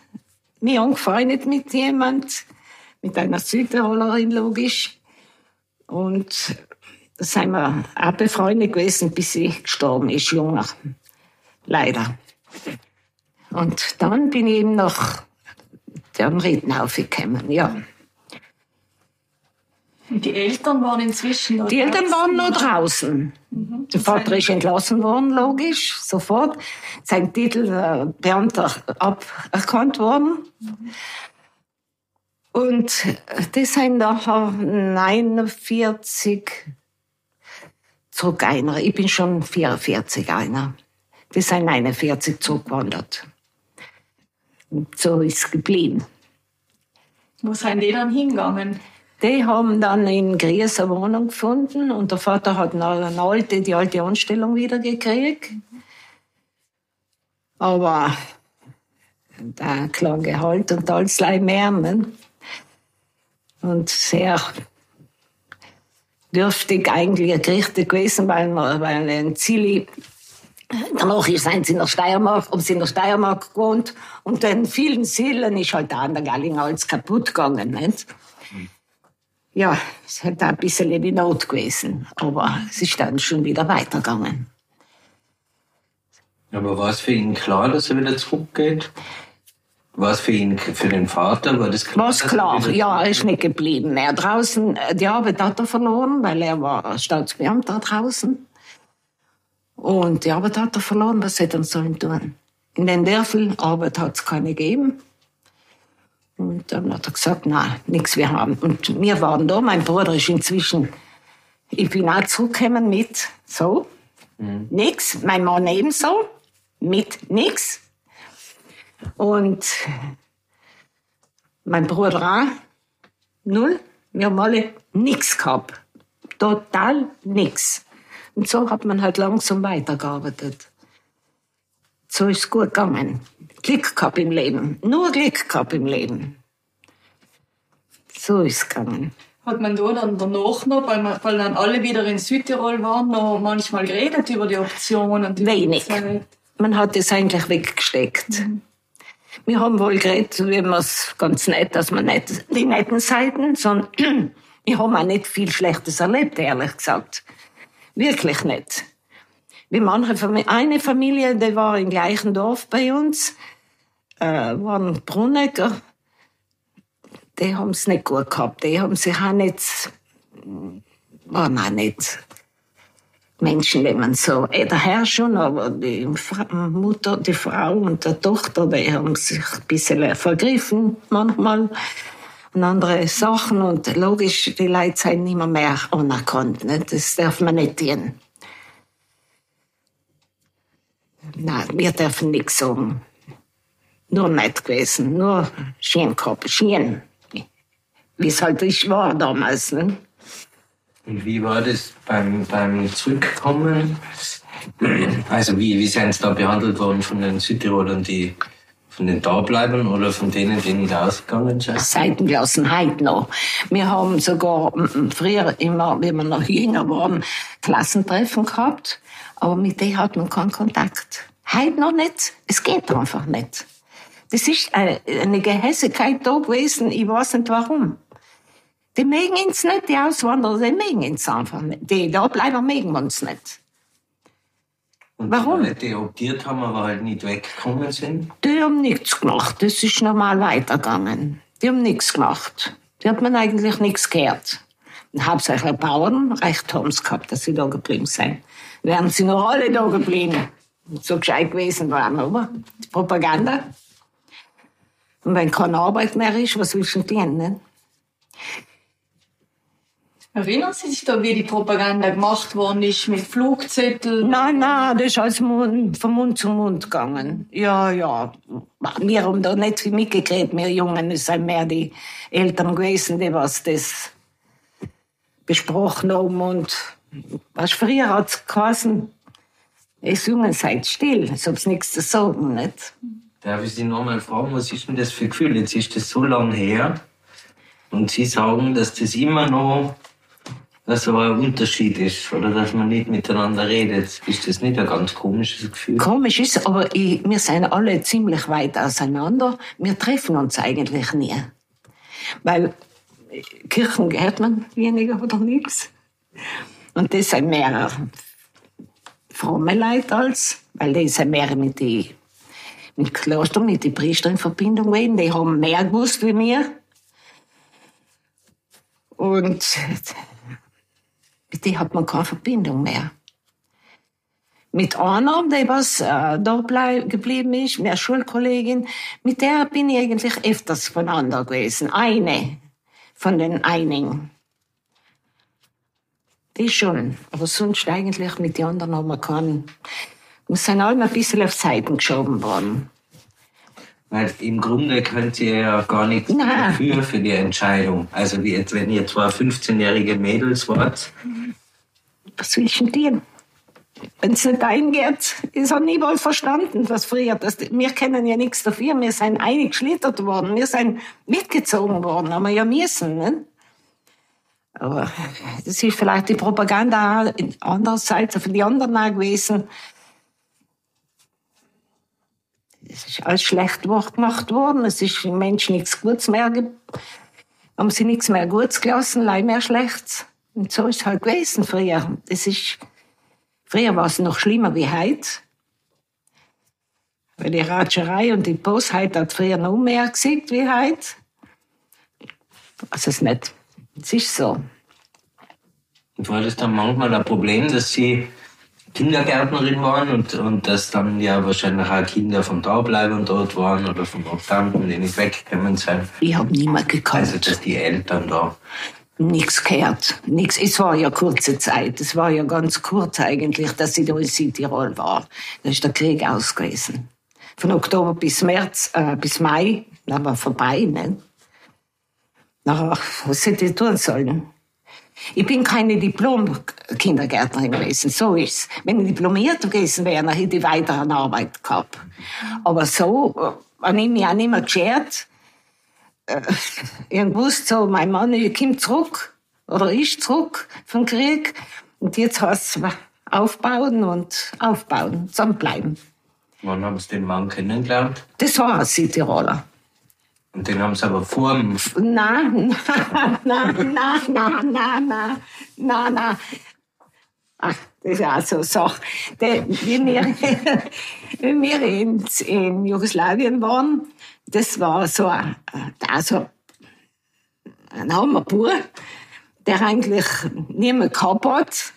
mich angefreundet mit jemand, mit einer Südtirolerin logisch. Und da sind wir auch befreundet gewesen, bis sie gestorben ist, junger. Leider. Und dann bin ich eben nach dem Rittenhauf gekommen, ja. Die Eltern waren inzwischen noch Die Eltern draußen? waren noch draußen. Der Vater ist entlassen worden, logisch, sofort. Sein Titel äh, Beamter aberkannt worden. Und die sind nachher 49 zurück einer. Ich bin schon 44 einer. Die sind 49 zurückgewandert. Und so ist es geblieben. Wo sind die dann hingegangen? Die haben dann in Gries eine Wohnung gefunden und der Vater hat eine alte, die alte Anstellung wieder gekriegt. Aber da klar Gehalt und alles mehr. Und sehr dürftig eigentlich gerichtet gewesen, weil, weil ein Zilli Danach sind sie in der Steiermark, haben sie in der Steiermark gewohnt. Und den vielen Seelen ist halt da an der Galling alles kaputt gegangen. Nicht? Ja, es hat auch ein bisschen in die Not gewesen. Aber es ist dann schon wieder weitergegangen. Aber war es für ihn klar, dass er wieder zurückgeht? War es für ihn, für den Vater, war das klar? Was dass klar, wieder ja, er ist nicht geblieben. Er draußen, äh, die Arbeit hat er verloren, weil er war Staatsbeamter draußen. Und die Arbeit hat er verloren, was hätte er sollen tun? In den Dörfel Arbeit hat es keine gegeben. Und dann hat er gesagt, nein, nichts wir haben. Und wir waren da, mein Bruder ist inzwischen, ich bin auch zurückgekommen mit, so, nix, mein Mann ebenso, mit nix. Und mein Bruder auch, null. Wir haben alle nix gehabt. Total nix. Und so hat man halt langsam weitergearbeitet. So ist es gut gegangen. Glück gehabt im Leben. Nur Glück gehabt im Leben. So ist es gegangen. Hat man da dann danach noch, weil, man, weil dann alle wieder in Südtirol waren, noch manchmal geredet über die Option und über Wenig. die Zeit? Man hat es eigentlich weggesteckt. Wir haben wohl geredet, wie man es ganz nett, dass man nicht die netten Seiten, sondern wir haben auch nicht viel Schlechtes erlebt, ehrlich gesagt. Wirklich nicht. Wie manche Familie, eine Familie, die war im gleichen Dorf bei uns, äh, waren Brunnecker. Die haben es nicht gut gehabt. Die haben sich auch nicht, waren auch nicht Menschen, die man so, eh, der Herr schon, aber die Mutter, die Frau und die Tochter, die haben sich ein bisschen vergriffen manchmal und andere Sachen und logisch, die Leute sind nicht mehr, anerkannt, nicht? das darf man nicht tun. Nein, wir dürfen nichts sagen. Nur nett gewesen, nur schön gehabt, schön. Wie es halt ich war damals. Ne? Und wie war das beim, beim Zurückkommen? Also wie, wie sind Sie da behandelt worden von den Südtirolern, die von den Dableibern oder von denen, die nicht ausgegangen sind? Seitengelassen, heute noch. Wir haben sogar früher immer, wenn wir noch jünger waren, Klassentreffen gehabt, aber mit denen hat man keinen Kontakt. Heute noch nicht. Es geht einfach nicht. Das ist eine Gehässigkeit da gewesen, ich weiß nicht warum. Die mögen uns nicht, die Auswanderer, die mögen uns einfach nicht. Die Dableiber mögen uns nicht. Und Warum? Die die adoptiert haben, aber halt nicht weggekommen sind? Die haben nichts gemacht. Das ist normal weitergegangen. Die haben nichts gemacht. Die hat man eigentlich nichts gehört. Und hauptsächlich Bauern recht haben es gehabt, dass sie da geblieben sind. Wären sie noch alle da geblieben. So gescheit gewesen waren, aber die Propaganda. Und wenn keine Arbeit mehr ist, was willst du denn? Ne? Erinnern Sie sich da, wie die Propaganda gemacht worden ist mit Flugzetteln? Nein, nein, das ist alles Mund, von Mund zu Mund gegangen. Ja, ja. Wir haben da nicht viel mitgekriegt, wir Jungen. Es sind mehr die Eltern gewesen, die was das besprochen haben. Und was früher hat es geheißen, es Jungen seid still, es hab's nichts zu sagen, nicht? Darf ich Sie noch mal fragen, was ist denn das für Gefühl? Jetzt ist das so lang her und Sie sagen, dass das immer noch dass so ein Unterschied ist oder dass man nicht miteinander redet. Ist das nicht ein ganz komisches Gefühl? Komisch ist, aber ich, wir sind alle ziemlich weit auseinander. Wir treffen uns eigentlich nie. Weil äh, Kirchen gehört man weniger oder nichts. Und das sind mehr fromme Leute als, weil die sind mehr mit die mit Kloster, mit den Priestern in Verbindung gewesen. Die haben mehr gewusst wie wir. Und mit denen hat man keine Verbindung mehr. Mit einer, die was äh, da bleib, geblieben ist, eine Schulkollegin, mit der bin ich eigentlich öfters voneinander gewesen. Eine von den einigen. Die schon. Aber sonst eigentlich mit den anderen haben wir keinen. Wir sind alle ein bisschen auf Seiten geschoben worden. Weil im Grunde könnt ihr ja gar nichts Nein. dafür für die Entscheidung. Also wie jetzt, wenn ihr zwei 15-jährige Mädels wart, Was willst du denn? Wenn es nicht eingeht, ist er nie wohl verstanden, was früher. Das, wir kennen ja nichts dafür. Wir sind eingeschlittert worden. Wir sind mitgezogen worden. Aber ja müssen, ne? Aber das ist vielleicht die Propaganda auch andererseits für die anderen auch gewesen. Es ist alles schlecht gemacht worden. Es ist im Menschen nichts Gutes mehr haben sie nichts mehr Gutes gelassen, leih mehr Schlechtes. Und so ist es halt gewesen früher. Das ist, früher war es noch schlimmer wie heute. Weil die Ratscherei und die Bosheit hat früher noch mehr gesehen wie heute. Also es ist nicht. Es ist so. Und war das dann manchmal ein Problem, dass Sie Kindergärtnerin waren und, und dass dann ja wahrscheinlich auch Kinder von da bleiben dort waren oder von Obdamten, die nicht weggekommen sind? Ich habe niemand gekannt. Also, dass die Eltern da Nichts gehört. Nix. Es war ja kurze Zeit. Es war ja ganz kurz eigentlich, dass ich da in Südtirol war. Da ist der Krieg aus gewesen. Von Oktober bis März, äh, bis Mai, da war vorbei, ne? Nachher, was hätte ich tun sollen? Ich bin keine Diplom-Kindergärtnerin gewesen, so ist's. Wenn ich diplomiert gewesen wäre, dann hätte ich weiter an Arbeit gehabt. Aber so, äh, habe ich mich auch nicht mehr geschert. Äh, ich gewusst, so, mein Mann kommt zurück, oder ist zurück vom Krieg. Und jetzt heißt es aufbauen und aufbauen, zusammenbleiben. Wann haben Sie den Mann kennengelernt? Das war ein Südtiroler. Den haben Sie aber vor Nein, nein, nein, nein, nein, nein, nein, nein, nein. Ach, das ist auch so eine Sache. Der, wie wir, wie wir in, in Jugoslawien waren, das war so ein, also ein armer Bub, der eigentlich niemand gehabt hat.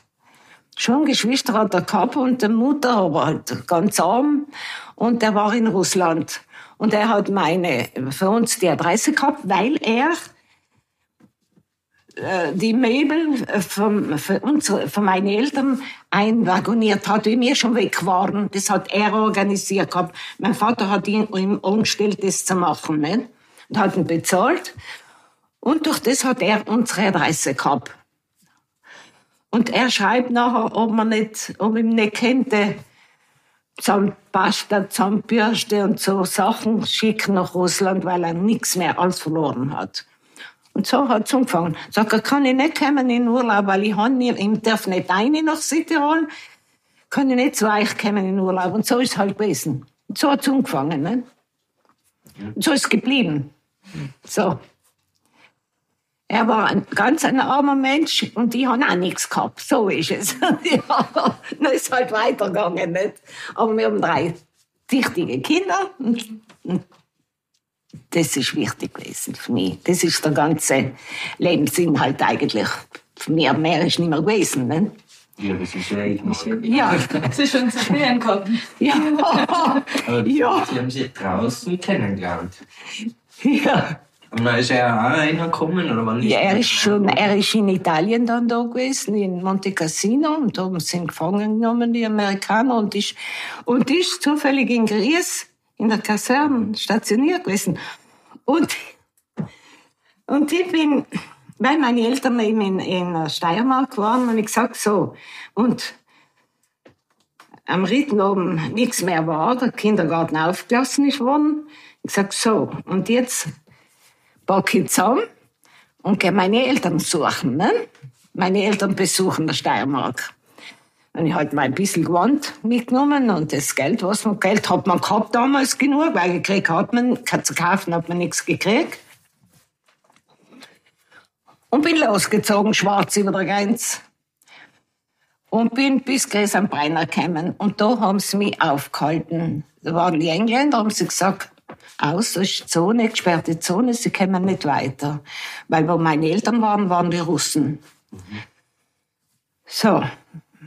Schon Geschwister hat er gehabt und die Mutter, aber halt ganz arm. Und der war in Russland. Und er hat meine, für uns die Adresse gehabt, weil er äh, die Möbel von, für, unsere, von meinen Eltern einwagoniert hat, wie wir schon weg waren. Das hat er organisiert gehabt. Mein Vater hat ihn ihm angestellt, das zu machen. Ne? Und hat ihn bezahlt. Und durch das hat er unsere Adresse gehabt. Und er schreibt nachher, ob man nicht, ob ihm nicht könnte, Zahnpasta, Zahnbürste und so Sachen schicken nach Russland, weil er nichts mehr alles verloren hat. Und so hat es angefangen. Sagt er, kann ich nicht kommen in Urlaub, weil ich, han nie, ich darf nicht rein nach Südtirol, kann ich nicht zu euch kommen in Urlaub. Und so ist es halt gewesen. Und so hat es angefangen. Ne? Und so ist es geblieben. So. Er war ein ganz ein armer Mensch und die haben auch nichts gehabt. So ist es. ja, dann ist halt weitergegangen. Nicht? Aber wir haben drei wichtige Kinder und, das ist wichtig gewesen für mich. Das ist der ganze Lebensinhalt eigentlich. Für mich mehr ist nicht mehr gewesen. Ne? Ja, das ist ja eigentlich noch. Ja, Sie schon zu sehen gehabt. ja, Aber Ja. Sie haben sich draußen kennengelernt. ja. Und dann ist er auch reingekommen, oder wann Ja, er ist schon, er ist in Italien dann da gewesen, in Monte Cassino, und da haben sie ihn gefangen genommen, die Amerikaner, und ist, und ist zufällig in Gries, in der Kaserne, stationiert gewesen. Und, und ich bin, weil meine Eltern eben in, in Steiermark waren, und ich gesagt so, und am dritten oben nichts mehr war, der Kindergarten aufgelassen ist worden. Ich sag so, und jetzt packe ich zusammen und gehe meine Eltern suchen. Ne? Meine Eltern besuchen der Steiermark. Und ich halt mal ein bisschen Gewand mitgenommen und das Geld, was man, Geld hat man gehabt damals genug, weil gekriegt hat man, zu kaufen hat man nichts gekriegt. Und bin losgezogen, schwarz über der Grenze. Und bin bis Gräs am Breiner gekommen. Und da haben sie mich aufgehalten. Da waren die Engländer, haben sie gesagt, aus, ist Zone, gesperrte Zone, sie kommen nicht weiter. Weil wo meine Eltern waren, waren die Russen. So,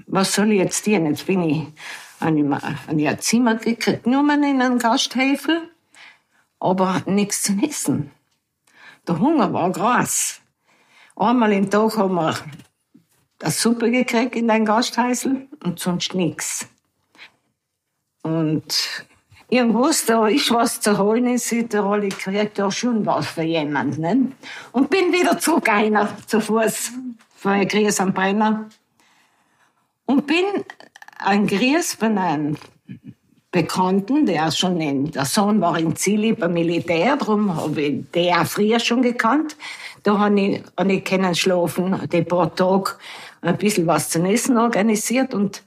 was soll ich jetzt tun? Jetzt bin ich an ein Zimmer gekriegt, genommen in einen Gasthäfel, aber nichts zu essen. Der Hunger war groß. Einmal im Tag haben wir eine Suppe gekriegt in den Gasthäusl und sonst nichts. Und wusste, da ist was zu holen in Südtirol, ich krieg da schon was für jemanden. Ne? Und bin wieder zurück einer zu Fuß von Gries am Brenner. Und bin ein Gries von einem Bekannten, der schon in, der Sohn war in Zili beim Militär, darum habe ich den auch früher schon gekannt. Da habe ich, hab ich können schlafen, die paar Tage ein bisschen was zu essen organisiert und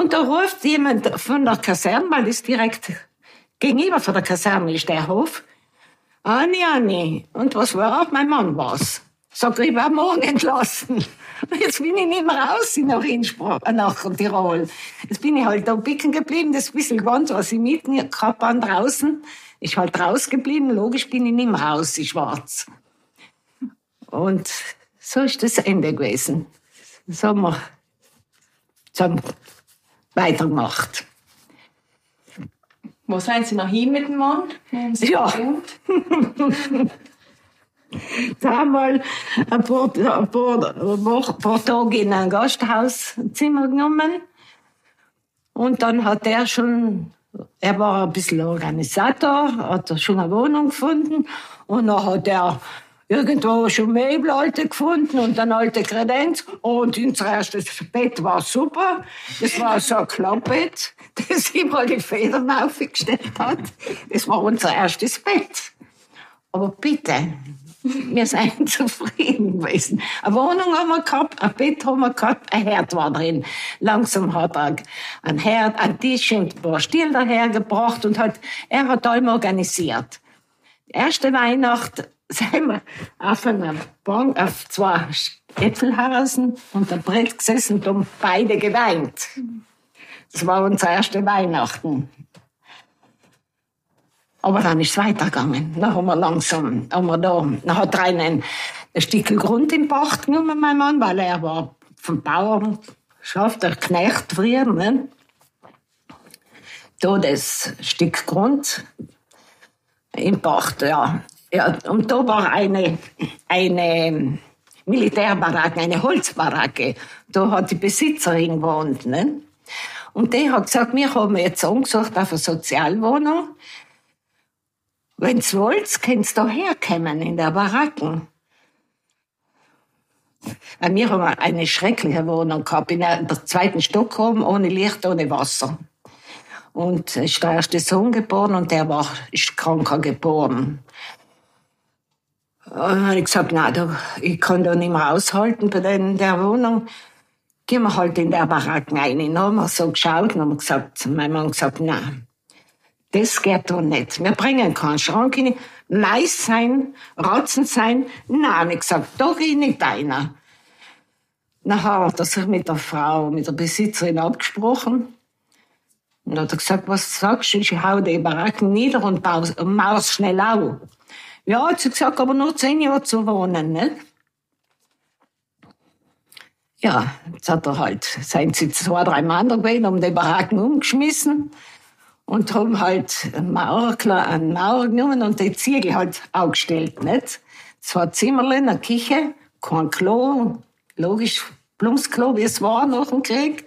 und da ruft jemand von der Kaserne, weil das direkt gegenüber von der Kaserne ist der Hof, Anni, Anni, und was war? Mein Mann war's. Sag ich, war morgen entlassen. Jetzt bin ich nicht mehr raus nach Innsbruck, äh, nach Tirol. Jetzt bin ich halt da bicken geblieben, das bisschen Gewand, was ich mit gehabt habe draußen, ist halt rausgeblieben. Logisch bin ich nicht mehr raus, ich schwarz. Und so ist das Ende gewesen. So haben wir weitergemacht. Wo sind Sie noch hin mit dem Mann? Ja. Einmal ein paar, ein paar, ein paar Tage in ein Gasthauszimmer genommen. Und dann hat er schon, er war ein bisschen Organisator, hat er schon eine Wohnung gefunden. Und dann hat er irgendwo schon Möbel alte gefunden und dann alte Kredenz. Und unser erstes Bett war super. Das war so ein Klappbett, das ihm mal die Federn aufgestellt hat. Das war unser erstes Bett. Aber bitte, wir sind zufrieden gewesen. Eine Wohnung haben wir gehabt, ein Bett haben wir gehabt, ein Herd war drin. Langsam hat er ein Herd, ein Tisch und ein paar Stiel dahergebracht und hat, er hat allem organisiert. Erste Weihnacht sind wir auf einer Bank, auf zwei Äpfelhausen und ein Brett gesessen und haben beide geweint. Das war unser erste Weihnachten. Aber dann ist es weitergegangen. Dann haben wir langsam, haben wir da, dann hat einen, ein Stück Grund in Pacht genommen, mein Mann, weil er war vom Bauern, schafft der Knecht früher, ne? Da das Stück Grund in Pacht, ja. Ja. Und da war eine, eine Militärbaracke, eine Holzbaracke. Da hat die Besitzerin gewohnt, ne? Und die hat gesagt, wir haben jetzt angesucht auf eine Sozialwohnung. Wenn's wollt, könnt's da herkommen in der Baracken. Wir haben eine schreckliche Wohnung gehabt, in der zweiten Stock oben, ohne Licht, ohne Wasser. Und es ist der erste Sohn geboren und der war, ist kranker geboren. Und dann habe ich gesagt, nein, da, ich kann da nicht mehr aushalten bei den, der Wohnung. Gehen wir halt in der Baracken rein. Dann haben wir so geschaut und haben gesagt, mein Mann gesagt, nein, das geht doch nicht. Wir bringen keinen Schrank rein. Mais sein, Ratzen sein. Nein, ich gesagt, da geh ich nicht rein. Dann hat er sich mit der Frau, mit der Besitzerin abgesprochen. Und hat er gesagt, was sagst du? Ich hau die Baracken nieder und mau's schnell auf. Ja, hat sie gesagt, aber nur zehn Jahre zu wohnen, nicht? Ja, jetzt hat er halt, seien sie zwei, drei Männer gewesen, haben die Baracken umgeschmissen und haben halt einen einen Maurer genommen und die Ziegel halt aufgestellt, nicht? Zwei Zimmerlein, eine Küche, kein Klo, logisch, Blumsklo, wie es war nach dem Krieg.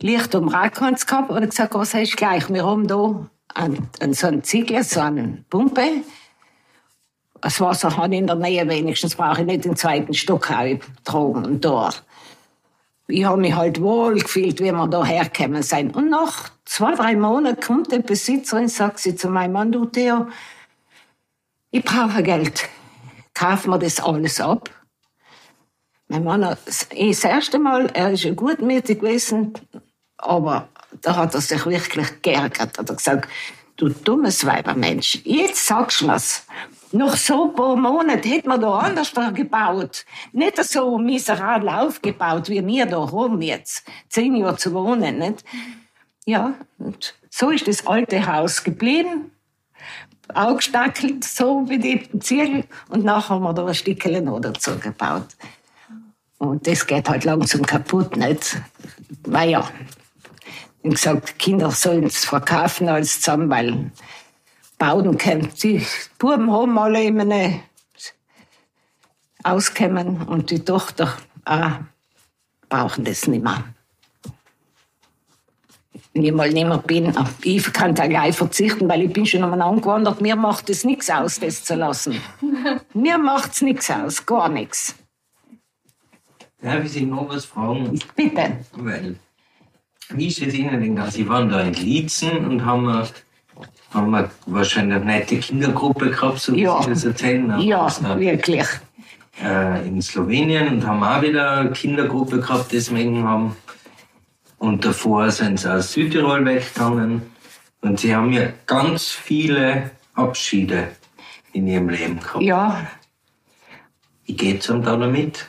Licht um Rackhands gehabt und gesagt, was du gleich? Wir haben da an, an so einen Ziegel, so eine Pumpe. Das Wasser hat in der Nähe wenigstens, brauche ich nicht den zweiten Stock tragen und da. Ich habe mich halt wohl gefühlt, wie wir da hergekommen sind. Und nach zwei, drei Monaten kommt die Besitzerin, sagt sie zu meinem Mann, du Theo, ich brauche Geld. Kauf mir das alles ab. Mein Mann, hat, das erste Mal, er ist gutmütig gewesen, aber da hat er sich wirklich geärgert. Hat er gesagt, du dummes Weibermensch, jetzt sagst du mir's. Nach so ein paar Monaten hätte man da anders gebaut. Nicht so miserabel aufgebaut, wie wir da haben jetzt. Zehn Jahre zu wohnen, nicht? Ja, und so ist das alte Haus geblieben. Aufgestackelt, so wie die Ziegel. Und nachher haben wir da ein Stückchen noch dazu gebaut. Und das geht halt langsam kaputt, nicht? Naja, ich gesagt, Kinder sollen es verkaufen als zusammen, weil bauen können. Die Buben haben alle immer eine auskommen und die Tochter auch brauchen das nicht mehr. Wenn ich mal nicht mehr bin, ich kann da gleich verzichten, weil ich bin schon einmal angewandert. Mir macht es nichts aus, das zu lassen. Mir macht es nichts aus, gar nichts. Darf ich Sie noch was fragen? Bitte. Weil, wie ist es Ihnen denn? Sie waren da in Liezen und haben, haben wir wahrscheinlich eine nette Kindergruppe gehabt, so wie Ja. Sie das erzählen. Aber Ja, wirklich. äh, in Slowenien und haben auch wieder eine Kindergruppe gehabt, deswegen haben. Und davor sind sie aus Südtirol weggegangen. Und sie haben ja ganz viele Abschiede in ihrem Leben gehabt. Ja, Wie geht's einem da damit?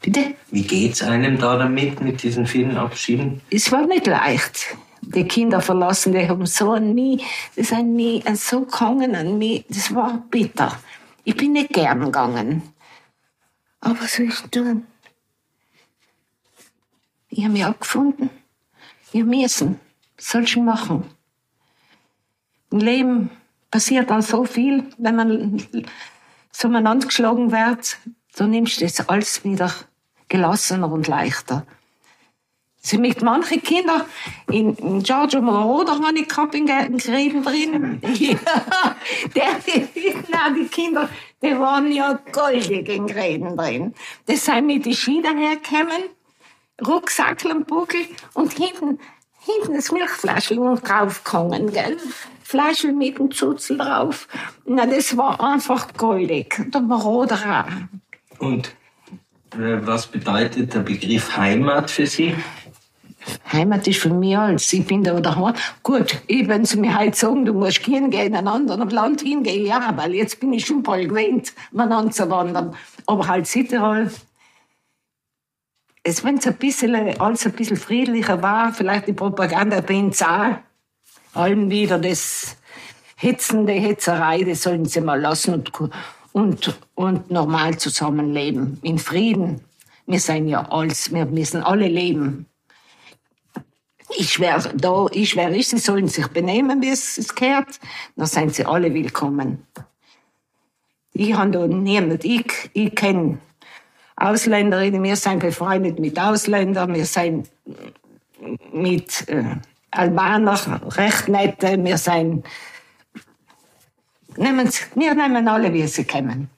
bitte? Wie geht's einem da damit, mit diesen vielen Abschieden? Es war nicht leicht. Die Kinder verlassen, die haben so an mich, die sind nie so gehangen an mich. Das war bitter. Ich bin nicht gern gegangen. Aber was soll ich tun? Ich habe mich abgefunden. Ich habe müssen. Was soll ich machen? Im Leben passiert dann so viel, wenn man so umeinander geschlagen wird, dann nimmst du das alles wieder gelassener und leichter. Sie mit manche Kinder in, in Giorgio Moroder habe ich gehabt in Gräben drin. Ja, der, na, die Kinder, die waren ja goldig in Gräben drin. Die sind mit den Ski dahergekommen, Rucksack am Buckel und hinten, hinten das Milchfläschel draufgehangen, gell? Fleischl mit dem Zutzel drauf. Na, das war einfach goldig. Der Moroder auch. Und äh, was bedeutet der Begriff Heimat für Sie? Heimat ist für mich alles. Ich bin da daheim. Gut, ich, wenn sie mir heute sagen, du musst gehen, gehen in ein anderes Land hingehen, ja, weil jetzt bin ich schon bald gewöhnt, miteinander zu wandern. Aber halt Südtirol, es, wenn es ein bisschen, alles ein bisschen friedlicher war, vielleicht die Propaganda bin auch, allem wieder das hitzende Hetzerei, das sollen sie mal lassen und, und, und normal zusammenleben, in Frieden. Wir sind ja alles, wir müssen alle leben. Ich schwör, da, ich schwör, ich, sie sollen sich benehmen, wie es, es gehört. Dann sind sie alle willkommen. Ich habe da niemand, ich, ich kenne Ausländerinnen, wir sind befreundet mit Ausländern, wir sind mit äh, Albaner recht nette, wir sind, nehmen, sie- wir nehmen alle, wie sie kommen.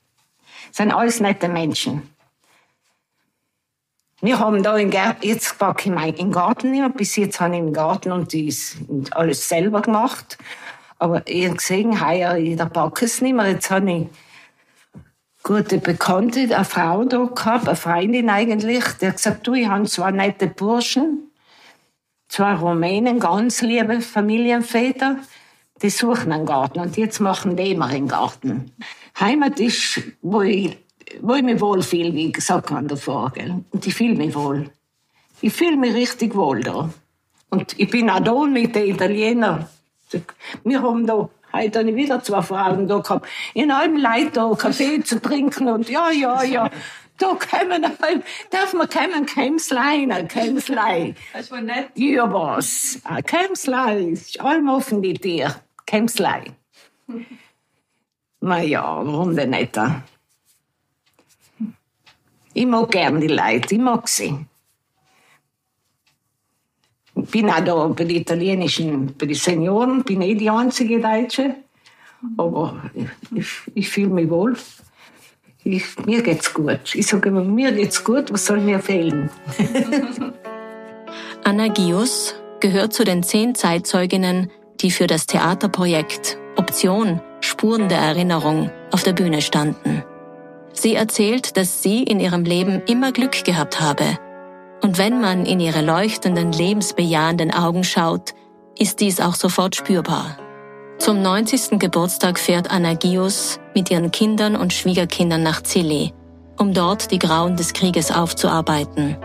sind alles nette Menschen. Wir haben da im Garten, jetzt packe ich meinen Garten nicht mehr. Bis jetzt habe ich im Garten und dies alles selber gemacht. Aber habe gesehen, heuer, ich packe es nicht mehr. Jetzt habe ich gute Bekannte, eine Frau da gehabt, eine Freundin eigentlich, die hat gesagt, du, ich habe zwei nette Burschen, zwei Rumänen, ganz liebe Familienväter, die suchen einen Garten und jetzt machen die immer einen Garten. Heimat ist, wo ich, wo ich mich wohlfühle, wie gesagt habe davor. Gell? Und ich fühle mich wohl. Ich fühle mich richtig wohl da. Und ich bin auch da mit den Italienern. Wir haben da, heute habe ich wieder zwei Frauen da gehabt. In allem Leid da Kaffee zu trinken und ja, ja, ja. Da kommen, darf man kommen, Kämslein, ein Kämslein. Das voll nett. Ja, was? Ein Kämslein, ist allem offen die Tür. Kämslein. Na ja, warum denn nicht? Ich mag gern die Leute, ich mag sie. Ich bin auch da bei den italienischen, bei den Senioren, bin eh die einzige Deutsche. Aber ich, ich, ich fühle mich wohl. Ich, mir geht's gut. Ich sage immer, mir geht's gut, was soll mir fehlen? Anna Gius gehört zu den zehn Zeitzeuginnen, die für das Theaterprojekt Option Spuren der Erinnerung auf der Bühne standen. Sie erzählt, dass sie in ihrem Leben immer Glück gehabt habe. Und wenn man in ihre leuchtenden, lebensbejahenden Augen schaut, ist dies auch sofort spürbar. Zum 90. Geburtstag fährt Anna Gius mit ihren Kindern und Schwiegerkindern nach Zilli, um dort die Grauen des Krieges aufzuarbeiten.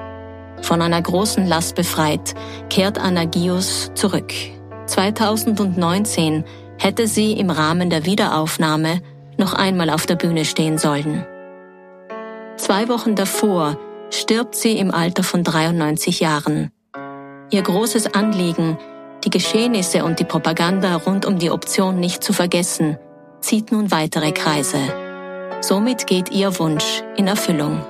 Von einer großen Last befreit, kehrt Anna Gius zurück. 2019 hätte sie im Rahmen der Wiederaufnahme noch einmal auf der Bühne stehen sollen. Zwei Wochen davor stirbt sie im Alter von 93 Jahren. Ihr großes Anliegen, die Geschehnisse und die Propaganda rund um die Option nicht zu vergessen, zieht nun weitere Kreise. Somit geht ihr Wunsch in Erfüllung.